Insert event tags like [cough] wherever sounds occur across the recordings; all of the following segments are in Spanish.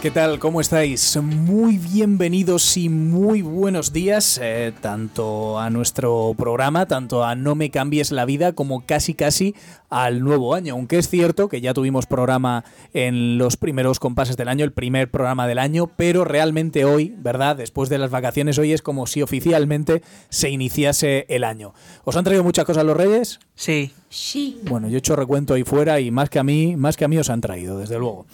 ¿Qué tal? ¿Cómo estáis? Muy bienvenidos y muy buenos días, eh, tanto a nuestro programa, tanto a No me cambies la vida, como casi casi al nuevo año. Aunque es cierto que ya tuvimos programa en los primeros compases del año, el primer programa del año, pero realmente hoy, ¿verdad? Después de las vacaciones, hoy es como si oficialmente se iniciase el año. ¿Os han traído muchas cosas los Reyes? Sí. Sí. Bueno, yo he hecho recuento ahí fuera y más que a mí, más que a mí os han traído, desde luego.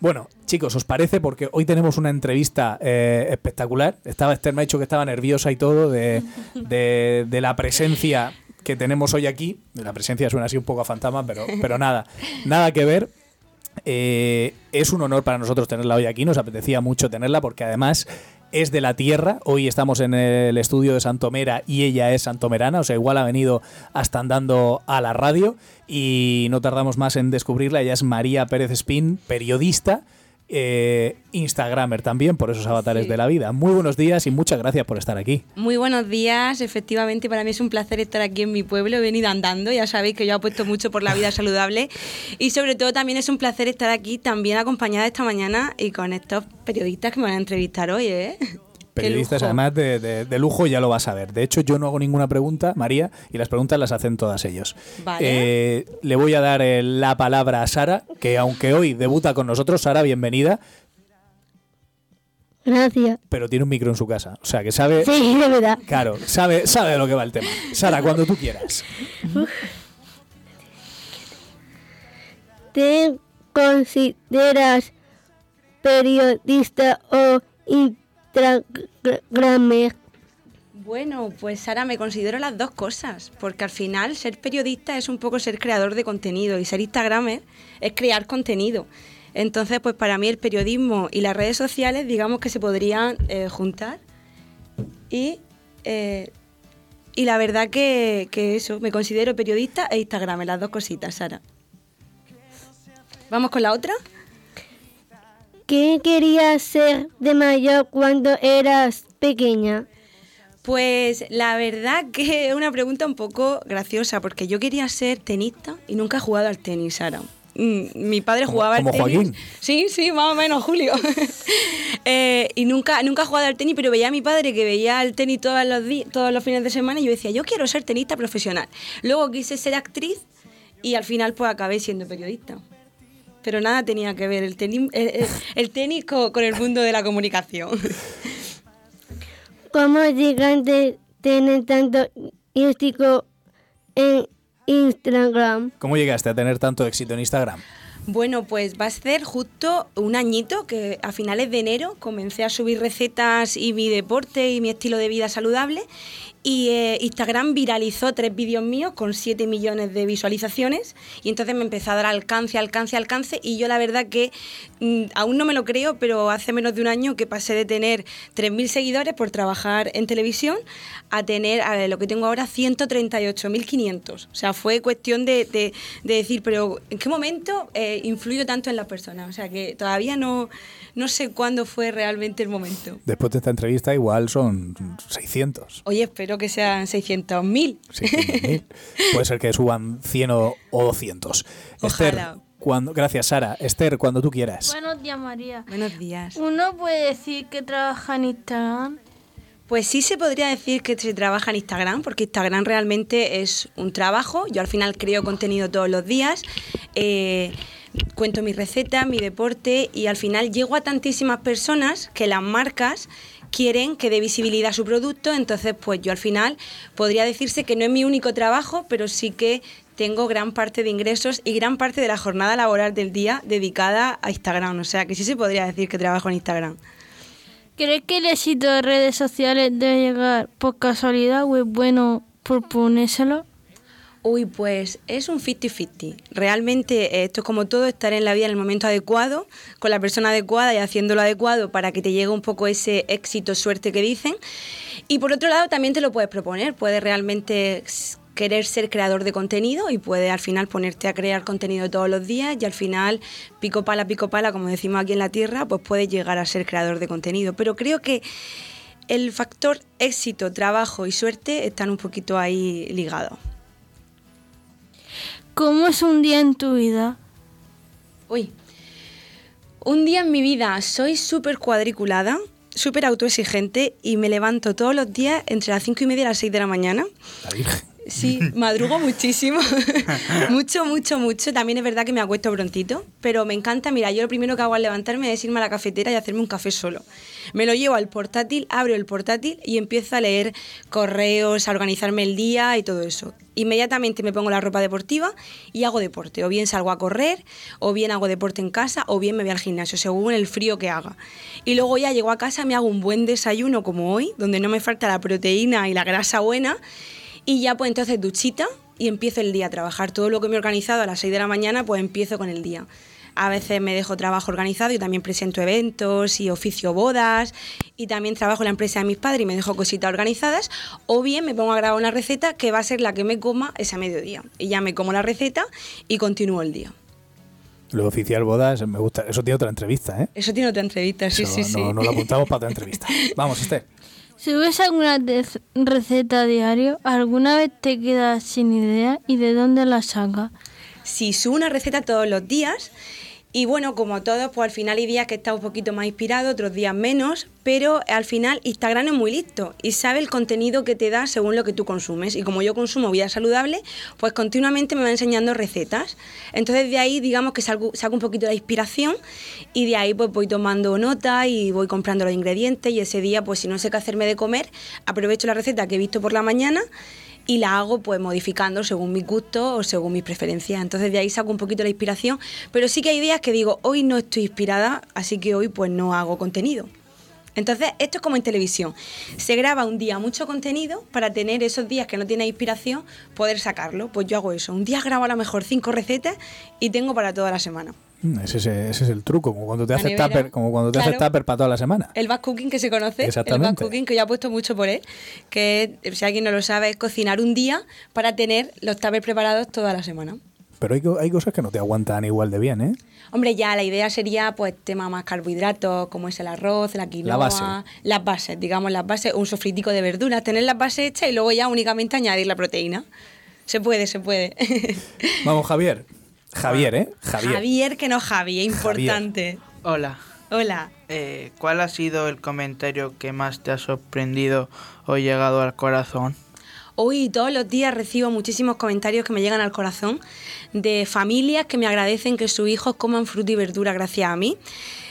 Bueno, chicos, ¿os parece? Porque hoy tenemos una entrevista eh, espectacular. Estaba Esther me ha dicho que estaba nerviosa y todo de, la presencia que tenemos hoy aquí. La presencia suena así un poco a fantasma, pero, pero nada, nada que ver. Eh, es un honor para nosotros tenerla hoy aquí, nos apetecía mucho tenerla porque además es de la tierra. Hoy estamos en el estudio de Santomera y ella es santomerana, o sea, igual ha venido hasta andando a la radio y no tardamos más en descubrirla. Ella es María Pérez Espín, periodista. Eh, Instagramer también por esos avatares Sí. de la vida. Muy buenos días y muchas gracias por estar aquí. Muy buenos días, efectivamente para mí es un placer estar aquí en mi pueblo, he venido andando, ya sabéis que yo apuesto mucho por la vida [laughs] saludable y sobre todo también es un placer estar aquí también acompañada esta mañana y con estos periodistas que me van a entrevistar hoy, ¿eh? Periodistas además de, de- de lujo, ya lo vas a ver. De hecho, yo no hago ninguna pregunta, María, y las preguntas las hacen todas ellos. Vale. Eh, le voy a dar eh, la palabra a Sara, que aunque hoy debuta con nosotros, Sara, bienvenida, Gracias. pero tiene un micro en su casa. O sea, que sabe... Sí, de verdad. Claro, sabe, sabe de lo que va el tema. Sara, cuando tú quieras. ¿Te consideras periodista o Instagramer? Bueno, pues Sara, me considero las dos cosas, porque al final ser periodista es un poco ser creador de contenido y ser Instagramer es crear contenido. Entonces, pues para mí el periodismo y las redes sociales, digamos que se podrían eh, juntar. Y, eh, y la verdad que, que eso, me considero periodista e Instagramer, las dos cositas, Sara. ¿Vamos con la otra? ¿Qué querías ser de mayor cuando eras pequeña? Pues la verdad que es una pregunta un poco graciosa, porque yo quería ser tenista y nunca he jugado al tenis, Sara. Mm, Mi padre Como- jugaba como al tenis. Joaquín. Sí, sí, más o menos, Julio. [laughs] Eh, y nunca, nunca he jugado al tenis, pero veía a mi padre que veía el tenis todos los, todos los fines de semana y yo decía, yo quiero ser tenista profesional. Luego quise ser actriz y al final pues acabé siendo periodista. Pero nada tenía que ver el tenis, el, el- el tenis co- con el mundo de la comunicación. ¿Cómo llegan de tener tanto éxito en Instagram? ¿Cómo llegaste a tener tanto éxito en Instagram? Bueno, pues va a ser justo un añito que a finales de enero comencé a subir recetas y mi deporte y mi estilo de vida saludable y eh, Instagram viralizó tres vídeos míos con 7 millones de visualizaciones y entonces me empezó a dar alcance, alcance, alcance y yo la verdad que mm, aún no me lo creo, pero hace menos de un año que pasé de tener 3.000 seguidores por trabajar en televisión a tener a lo que tengo ahora 138.500. O sea, fue cuestión de, de- de decir, pero ¿en qué momento eh, influyo tanto en las personas? O sea, que todavía no, no sé cuándo fue realmente el momento. Después de esta entrevista, igual son 600. Oye, espero que sean 600.000. 600.000. [laughs] Puede ser que suban 100 o, o 200. Esther, cuando, gracias, Sara. Esther, cuando tú quieras. Buenos días, María. Buenos días. Uno puede decir que trabaja en Instagram. Pues sí se podría decir que se trabaja en Instagram, porque Instagram realmente es un trabajo. Yo al final creo contenido todos los días, eh, cuento mis recetas, mi deporte y al final llego a tantísimas personas que las marcas quieren que dé visibilidad a su producto. Entonces, pues yo al final podría decirse que no es mi único trabajo, pero sí que tengo gran parte de ingresos y gran parte de la jornada laboral del día dedicada a Instagram. O sea que sí se podría decir que trabajo en Instagram. ¿Crees que el éxito de redes sociales debe llegar por casualidad o es bueno proponérselo? Uy, pues es un 50-50. Realmente eh, esto es como todo, estar en la vida en el momento adecuado, con la persona adecuada y haciendo lo adecuado para que te llegue un poco ese éxito, suerte que dicen. Y por otro lado, también te lo puedes proponer, puedes realmente querer ser creador de contenido y puedes al final ponerte a crear contenido todos los días y al final, pico pala, pico pala, como decimos aquí en la tierra, pues puedes llegar a ser creador de contenido. Pero creo que el factor éxito, trabajo y suerte están un poquito ahí ligados. ¿Cómo es un día en tu vida? Uy, un día en mi vida soy súper cuadriculada, súper autoexigente y me levanto todos los días entre las 5 y media y las 6 de la mañana. La Virgen. Sí, [laughs] madrugo muchísimo. [laughs] mucho, mucho, mucho. También es verdad que me acuesto prontito, pero me encanta. Mira, yo lo primero que hago al levantarme es irme a la cafetera y hacerme un café solo. Me lo llevo al portátil, abro el portátil y empiezo a leer correos, a organizarme el día y todo eso. Inmediatamente me pongo la ropa deportiva y hago deporte. O bien salgo a correr, o bien hago deporte en casa, o bien me voy al gimnasio, según el frío que haga. Y luego ya llego a casa, me hago un buen desayuno como hoy, donde no me falta la proteína y la grasa buena. Y ya pues entonces duchita y empiezo el día a trabajar. Todo lo que me he organizado a las 6 de la mañana, pues empiezo con el día. A veces me dejo trabajo organizado y también presento eventos y oficio bodas y también trabajo en la empresa de mis padres y me dejo cositas organizadas o bien me pongo a grabar una receta que va a ser la que me coma ese mediodía y ya me como la receta y continúo el día. Lo oficial bodas, me gusta. Eso tiene otra entrevista, ¿eh? Eso tiene otra entrevista, sí, Eso sí, sí. No, no lo apuntamos para otra entrevista. [laughs] Vamos, Esther. ¿Subes alguna receta diario? ¿Alguna vez te quedas sin idea? ¿Y de dónde la sacas? si subo una receta todos los días y bueno, como todos, pues al final hay días que está un poquito más inspirado, otros días menos, pero al final Instagram es muy listo y sabe el contenido que te da según lo que tú consumes. Y como yo consumo vida saludable, pues continuamente me va enseñando recetas. Entonces de ahí digamos que salgo, saco un poquito de inspiración y de ahí pues voy tomando nota y voy comprando los ingredientes y ese día pues si no sé qué hacerme de comer, aprovecho la receta que he visto por la mañana y la hago pues modificando según mi gusto o según mis preferencias. Entonces de ahí saco un poquito la inspiración, pero sí que hay días que digo, hoy no estoy inspirada, así que hoy pues no hago contenido. Entonces, esto es como en televisión. Se graba un día mucho contenido para tener esos días que no tienes inspiración, poder sacarlo. Pues yo hago eso. Un día grabo a lo mejor cinco recetas y tengo para toda la semana. Mm, Ese, es- ese es el truco, como cuando te La haces tupper, como cuando te haces Claro. tupper para toda la semana. El back cooking que se conoce, el back cooking que yo apuesto mucho por él, que si alguien no lo sabe es cocinar un día para tener los tuppers preparados toda la semana. Pero hay, hay cosas que no te aguantan igual de bien, ¿eh? Hombre, ya la idea sería pues tema más carbohidratos, como es el arroz, la quinoa, base. las bases, digamos las bases, un sofritico de verduras, tener las bases hechas y luego ya únicamente añadir la proteína. Se puede, se puede. [laughs] Vamos, Javier. Javier, ¿eh? Javier. Javier, que no Javi, es importante. Hola. Hola. Eh, ¿Cuál ha sido el comentario que más te ha sorprendido o llegado al corazón? Hoy todos los días recibo muchísimos comentarios que me llegan al corazón de familias que me agradecen que sus hijos coman fruta y verdura gracias a mí,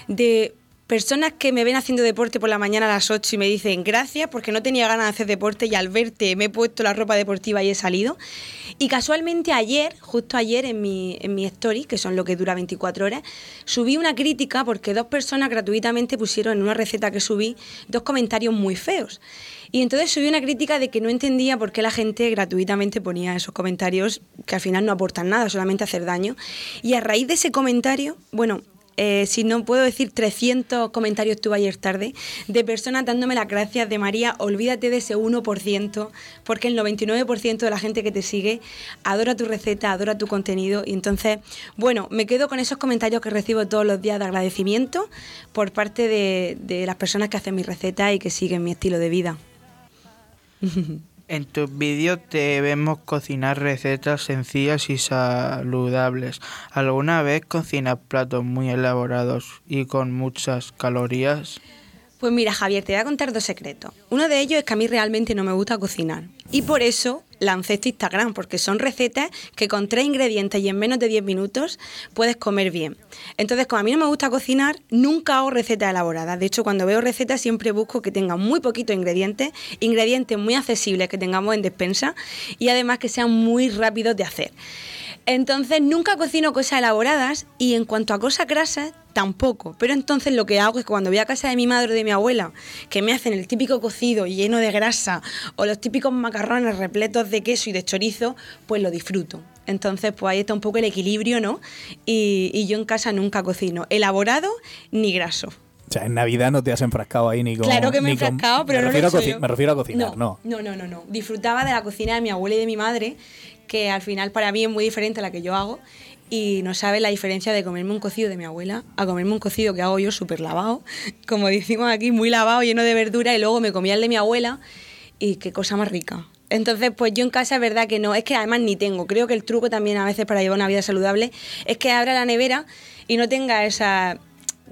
de personas que me ven haciendo deporte por la mañana a las 8 y me dicen gracias porque no tenía ganas de hacer deporte y al verte me he puesto la ropa deportiva y he salido. Y casualmente ayer, justo ayer en mi, en mi story, que son lo que dura 24 horas, subí una crítica porque dos personas gratuitamente pusieron en una receta que subí dos comentarios muy feos. Y entonces subí una crítica de que no entendía por qué la gente gratuitamente ponía esos comentarios que al final no aportan nada, solamente hacer daño. Y a raíz de ese comentario, bueno, eh, si no puedo decir 300 comentarios tuve ayer tarde, de personas dándome las gracias de María, olvídate de ese 1%, porque el 99% de la gente que te sigue adora tu receta, adora tu contenido. Y entonces, bueno, me quedo con esos comentarios que recibo todos los días de agradecimiento por parte de, de las personas que hacen mi receta y que siguen mi estilo de vida. [laughs] En tus vídeos te vemos cocinar recetas sencillas y saludables. ¿Alguna vez cocinas platos muy elaborados y con muchas calorías? Pues mira, Javier, te voy a contar dos secretos. Uno de ellos es que a mí realmente no me gusta cocinar. Y por eso lancé este Instagram, porque son recetas que con tres ingredientes y en menos de 10 minutos puedes comer bien. Entonces, como a mí no me gusta cocinar, nunca hago recetas elaboradas. De hecho, cuando veo recetas siempre busco que tengan muy poquitos ingredientes, ingredientes muy accesibles que tengamos en despensa y además que sean muy rápidos de hacer. Entonces, nunca cocino cosas elaboradas y en cuanto a cosas grasas, tampoco. Pero entonces lo que hago es que cuando voy a casa de mi madre o de mi abuela, que me hacen el típico cocido lleno de grasa o los típicos macarrones repletos de queso y de chorizo, pues lo disfruto. Entonces, pues ahí está un poco el equilibrio, ¿no? Y, y yo en casa nunca cocino elaborado ni graso. O sea, en Navidad no te has enfrascado ahí ni con. Claro que me he con- enfrascado, pero me no lo he hecho yo. Me refiero a cocinar, no. No, no, no, no. Disfrutaba de la cocina de mi abuela y de mi madre, que al final para mí es muy diferente a la que yo hago. Y no sabe la diferencia de comerme un cocido de mi abuela a comerme un cocido que hago yo súper lavado, [laughs] como decimos aquí, muy lavado, lleno de verdura, y luego me comía el de mi abuela, y qué cosa más rica. Entonces, pues yo en casa es verdad que no, es que además ni tengo. Creo que el truco también a veces para llevar una vida saludable es que abra la nevera y no tenga esa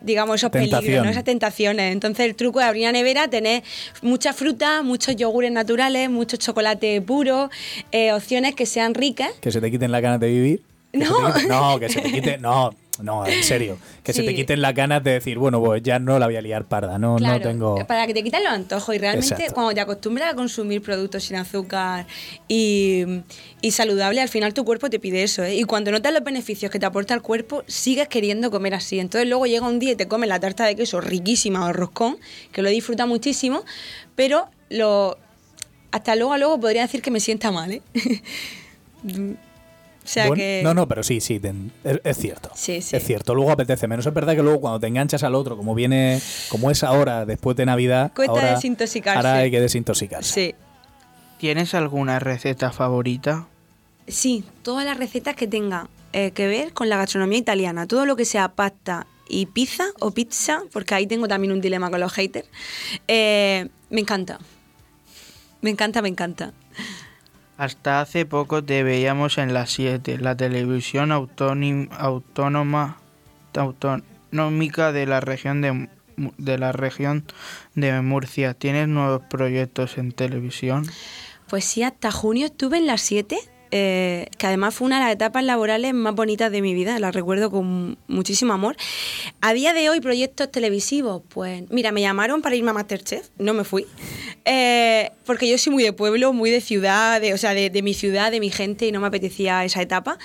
digamos esos Tentación. peligros, ¿no? esas tentaciones. Entonces el truco es abrir la nevera, tener mucha fruta, muchos yogures naturales, mucho chocolate puro, eh, opciones que sean ricas. Que se te quiten las ganas de vivir. Que No. quite- no, que se te quite. No, no, en [laughs] serio. Que se te quiten las ganas de decir, bueno, pues ya no la voy a liar parda. No, Claro, no tengo. Para que te quiten los antojos y realmente Exacto. cuando te acostumbras a consumir productos sin azúcar y, y saludable, al final tu cuerpo te pide eso. ¿eh? Y cuando notas los beneficios que te aporta el cuerpo, sigues queriendo comer así. Entonces luego llega un día y te comes la tarta de queso riquísima o el roscón, que lo disfruta muchísimo, pero lo, hasta luego a luego podría decir que me sienta mal. ¿eh? [laughs] o sea Bueno, que... No, no, pero sí, sí, ten- es, es cierto. Sí, sí. Es cierto, luego apetece menos. Es verdad que luego cuando te enganchas al otro, como viene, como es ahora, después de Navidad, Cuesta ahora, desintoxicarse. ahora hay que desintoxicarse. Sí. ¿Tienes alguna receta favorita? Sí, todas las recetas que tengan eh, que ver con la gastronomía italiana, todo lo que sea pasta y pizza o pizza, porque ahí tengo también un dilema con los haters, eh, me encanta. Me encanta, me encanta. Hasta hace poco te veíamos en la 7, la televisión autónoma autonómica de la región de, de la región de Murcia. ¿Tienes nuevos proyectos en televisión? Pues sí, hasta junio estuve en las 7, eh, que además fue una de las etapas laborales más bonitas de mi vida, la recuerdo con muchísimo amor. A día de hoy, proyectos televisivos, pues mira, me llamaron para irme a Masterchef, no me fui, eh, porque yo soy muy de pueblo, muy de ciudad, de, o sea, de, de mi ciudad, de mi gente, y no me apetecía esa etapa.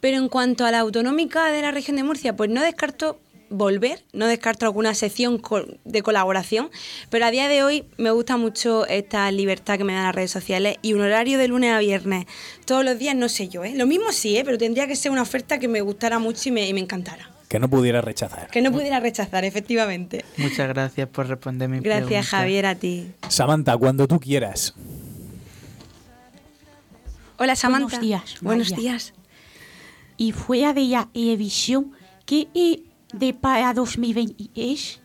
Pero en cuanto a la autonómica de la región de Murcia, pues no descarto volver, no descarto alguna sección de colaboración, pero a día de hoy me gusta mucho esta libertad que me dan las redes sociales y un horario de lunes a viernes todos los días, no sé yo, ¿eh? lo mismo sí, ¿eh? pero tendría que ser una oferta que me gustara mucho y me, y me encantara, Que no pudiera rechazar. que no pudiera rechazar, efectivamente. Muchas gracias por responder mi Gracias pregunta. Javier, a ti. Samantha, cuando tú quieras. Hola Samantha. Buenos días, Buenos días. Y fuera de la televisión, ¿qué eh, de para 2020 es?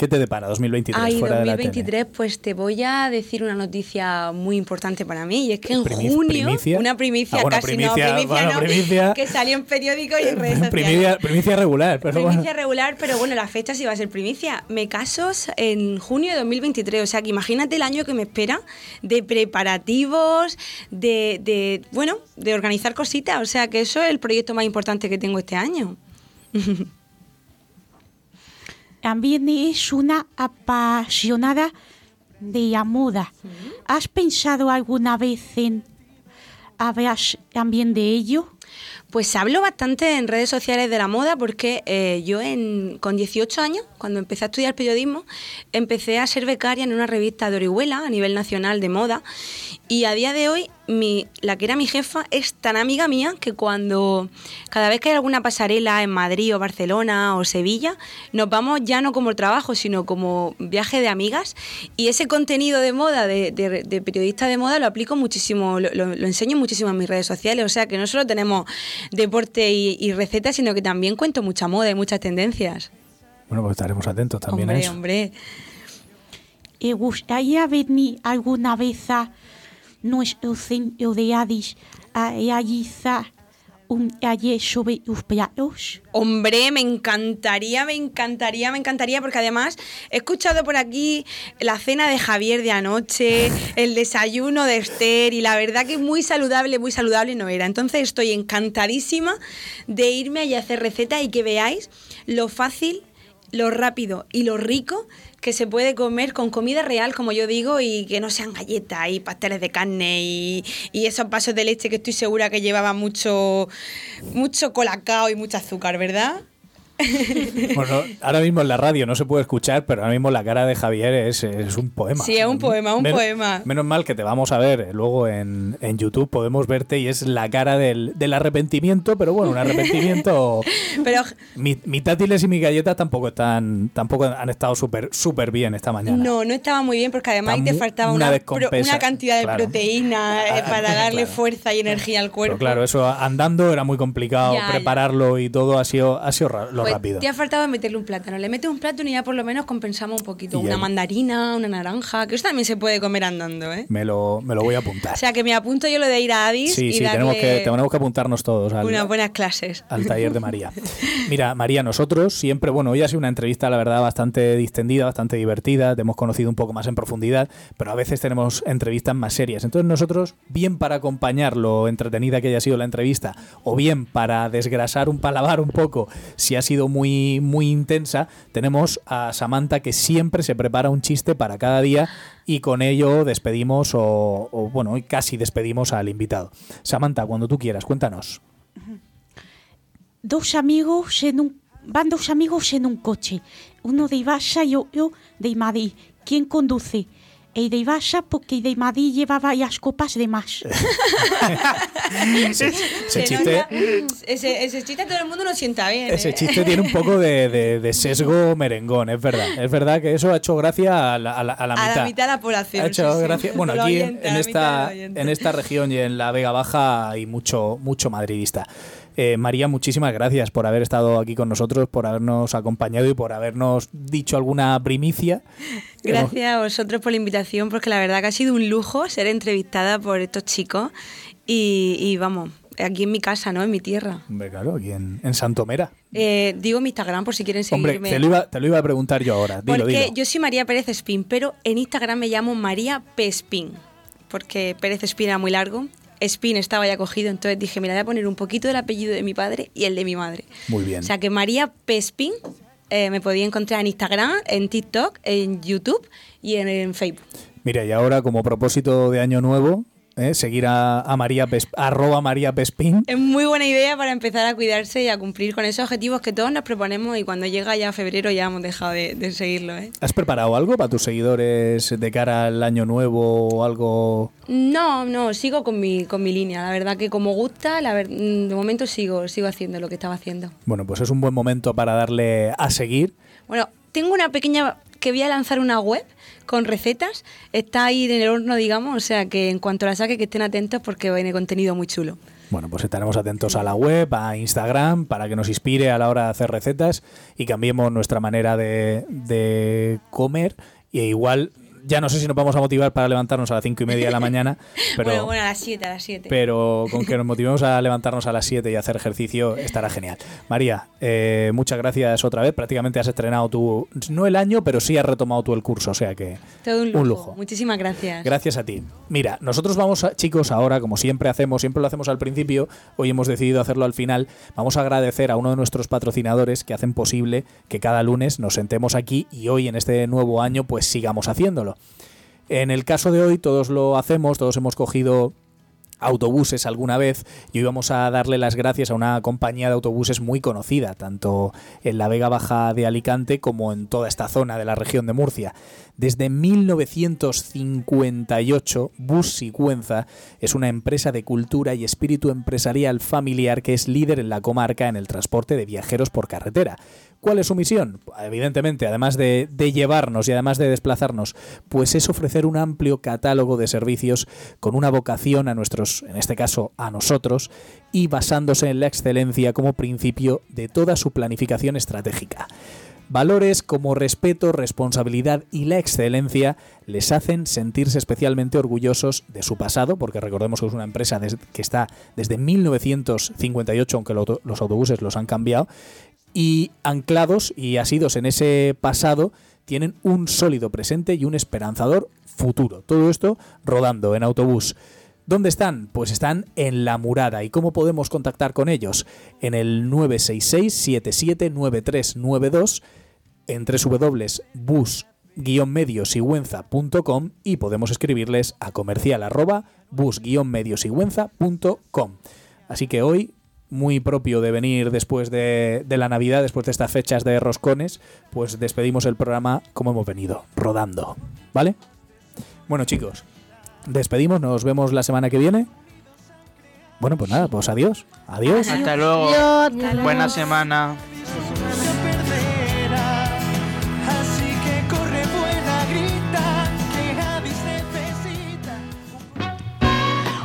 ¿Qué te depara 2023 Ay, fuera de la tele? 2023, pues te voy a decir una noticia muy importante para mí y es que en Primi- junio, primicia. una primicia, Ah, bueno, casi primicia, no, primicia bueno, no, primicia. que salió en periódico y en redes sociales. primicia, primicia regular, pero primicia bueno. regular, pero bueno, la fecha sí va a ser primicia. Me caso en junio de 2023, o sea que imagínate el año que me espera de preparativos, de, de bueno, de organizar cositas, o sea que eso es el proyecto más importante que tengo este año. [laughs] También es una apasionada de la moda. ¿Has pensado alguna vez en hablar también de ello? Pues hablo bastante en redes sociales de la moda porque eh, yo en, con 18 años, cuando empecé a estudiar periodismo, empecé a ser becaria en una revista de Orihuela a nivel nacional de moda y a día de hoy mi, la que era mi jefa es tan amiga mía que cuando cada vez que hay alguna pasarela en Madrid o Barcelona o Sevilla, nos vamos ya no como trabajo, sino como viaje de amigas y ese contenido de moda, de, de- de periodista de moda, lo aplico muchísimo, lo, lo- lo enseño muchísimo en mis redes sociales, o sea que no solo tenemos deporte y, y recetas, sino que también cuento mucha moda y muchas tendencias. Bueno, pues estaremos atentos también a hombre, eso. hombre. ¿Te gustaría venir alguna vez a nuestro centro de Addis a realizar un taller sobre tus platos? Hombre, me encantaría, me encantaría, me encantaría, porque además he escuchado por aquí la cena de Javier de anoche, el desayuno de Esther, y la verdad que muy saludable, muy saludable no era. Entonces estoy encantadísima de irme allá a hacer recetas y que veáis lo fácil lo rápido y lo rico que se puede comer con comida real, como yo digo, y que no sean galletas y pasteles de carne y, esos vasos de leche que estoy segura que llevaba mucho, mucho colacao y mucho azúcar, ¿verdad? [laughs] Bueno, ahora mismo en la radio no se puede escuchar, pero ahora mismo la cara de Javier es, es un poema. Sí, es un poema, un Men- poema. Menos mal que te vamos a ver eh, luego en, en YouTube, podemos verte y es la cara del, del arrepentimiento, pero bueno, un arrepentimiento... [laughs] Pero Mi, mi tátiles y mi galletas tampoco están tampoco han estado súper súper bien esta mañana. no, no estaba muy bien porque además ahí te faltaba una una, pro- descompensa, una cantidad de claro. proteína eh, Ah, para darle claro. fuerza y energía al cuerpo. Pero claro, eso andando era muy complicado, Ya, ya. prepararlo y todo ha sido, ha sido lo Pues rápido. te ha faltado meterle un plátano. Le metes un plátano y ya por lo menos compensamos un poquito. Y Una mandarina, una naranja, que eso también se puede comer andando, ¿eh? Me lo, me lo voy a apuntar. O sea que me apunto yo lo de ir a Addis sí, y sí, darle tenemos que, tenemos que apuntarnos todos al, unas buenas clases. al taller de María. [laughs] Mira, María, nosotros siempre, bueno, hoy ha sido una entrevista, la verdad, bastante distendida, bastante divertida, te hemos conocido un poco más en profundidad, pero a veces tenemos entrevistas más serias. Entonces nosotros, bien para acompañar lo entretenida que haya sido la entrevista, o bien para desgrasar un paladar un poco, si ha sido muy, muy intensa, tenemos a Samantha que siempre se prepara un chiste para cada día y con ello despedimos o, bueno, casi despedimos al invitado. Samantha, cuando tú quieras, cuéntanos. Dos amigos en un... Van dos amigos en un coche. Uno de Ibasha y otro de Madrid. ¿Quién conduce? El de Ibasha porque el de Madrid lleva varias copas de más. [laughs] Ese, ese Se chiste... ese, ese chiste todo el mundo lo sienta bien. Ese ¿eh? chiste tiene un poco de, de- de sesgo merengón, es verdad. Es verdad que eso ha hecho gracia a la, a la- a la A mitad. la mitad de la población. Ha hecho sí, sí. gracia. [laughs] Bueno, Los aquí en, oyentes, en a esta, en esta región y en la Vega Baja hay mucho, mucho madridista. Eh, María, muchísimas gracias por haber estado aquí con nosotros, por habernos acompañado y por habernos dicho alguna primicia. Gracias a vosotros por la invitación, porque la verdad que ha sido un lujo ser entrevistada por estos chicos. Y, y vamos, aquí en mi casa, ¿no? En mi tierra. Hombre, claro, aquí en, en Santomera. Eh, digo mi Instagram por si quieren Hombre, seguirme. te lo, iba, te lo iba a preguntar yo ahora. Dilo, porque dilo. yo soy María Pérez Espín, pero en Instagram me llamo María Pespín, porque Pérez Espín era muy largo. Espín estaba ya cogido, entonces dije, mira, voy a poner un poquito del apellido de mi padre y el de mi madre. Muy bien. O sea que María Pespín eh, me podía encontrar en Instagram, en TikTok, en YouTube y en, en Facebook. Mira, y ahora como propósito de año nuevo, ¿eh? seguir a, a María Pes- arroba María Pespín. Es muy buena idea para empezar a cuidarse y a cumplir con esos objetivos que todos nos proponemos y cuando llega ya febrero ya hemos dejado de, de seguirlo. ¿eh? ¿Has preparado algo para tus seguidores de cara al año nuevo o algo? No, no, sigo con mi, con mi línea. La verdad que como gusta, la ver- mm, de momento sigo, sigo haciendo lo que estaba haciendo. Bueno, pues es un buen momento para darle a seguir. Bueno, tengo una pequeña que voy a lanzar una web con recetas. Está ahí en el horno, digamos, o sea que en cuanto la saque que estén atentos porque viene contenido muy chulo. Bueno, pues estaremos atentos a la web, a Instagram, para que nos inspire a la hora de hacer recetas y cambiemos nuestra manera de, de comer. Y igual, ya no sé si nos vamos a motivar para levantarnos a las cinco y media de la [laughs] mañana, pero... bueno, bueno, a las 7, a las 7. pero con que nos motivemos a levantarnos a las 7 y hacer ejercicio estará genial. María, eh, muchas gracias otra vez. Prácticamente has estrenado tú, no el año, pero sí has retomado tú el curso, o sea que Todo un lujo. un lujo. Muchísimas gracias. Gracias a ti. Mira, nosotros vamos, a, chicos, ahora, como siempre hacemos, siempre lo hacemos al principio, hoy hemos decidido hacerlo al final, vamos a agradecer a uno de nuestros patrocinadores que hacen posible que cada lunes nos sentemos aquí y hoy en este nuevo año pues sigamos haciéndolo. En el caso de hoy todos lo hacemos, todos hemos cogido autobuses alguna vez y hoy vamos a darle las gracias a una compañía de autobuses muy conocida, tanto en la Vega Baja de Alicante como en toda esta zona de la región de Murcia. Desde 1958, Bus Sigüenza es una empresa de cultura y espíritu empresarial familiar que es líder en la comarca en el transporte de viajeros por carretera. ¿Cuál es su misión? Evidentemente, además de, llevarnos y además de desplazarnos, pues es ofrecer un amplio catálogo de servicios con una vocación a nuestros, en este caso a nosotros, y basándose en la excelencia como principio de toda su planificación estratégica. Valores como respeto, responsabilidad y la excelencia les hacen sentirse especialmente orgullosos de su pasado, porque recordemos que es una empresa que está desde 1958, aunque los autobuses los han cambiado, y anclados y asidos en ese pasado tienen un sólido presente y un esperanzador futuro. Todo esto rodando en autobús. ¿Dónde están? Pues están en La Murada. ¿Y cómo podemos contactar con ellos? En el 966-779392 en www.bus-mediosigüenza.com y podemos escribirles a comercial arroba bus-mediosigüenza.com. Así que hoy, muy propio de venir después de, de la Navidad, después de estas fechas de roscones, pues despedimos el programa como hemos venido, rodando. ¿Vale? Bueno chicos, despedimos, nos vemos la semana que viene. Bueno, pues nada, pues adiós. Adiós. Hasta luego. Adiós. Buena semana.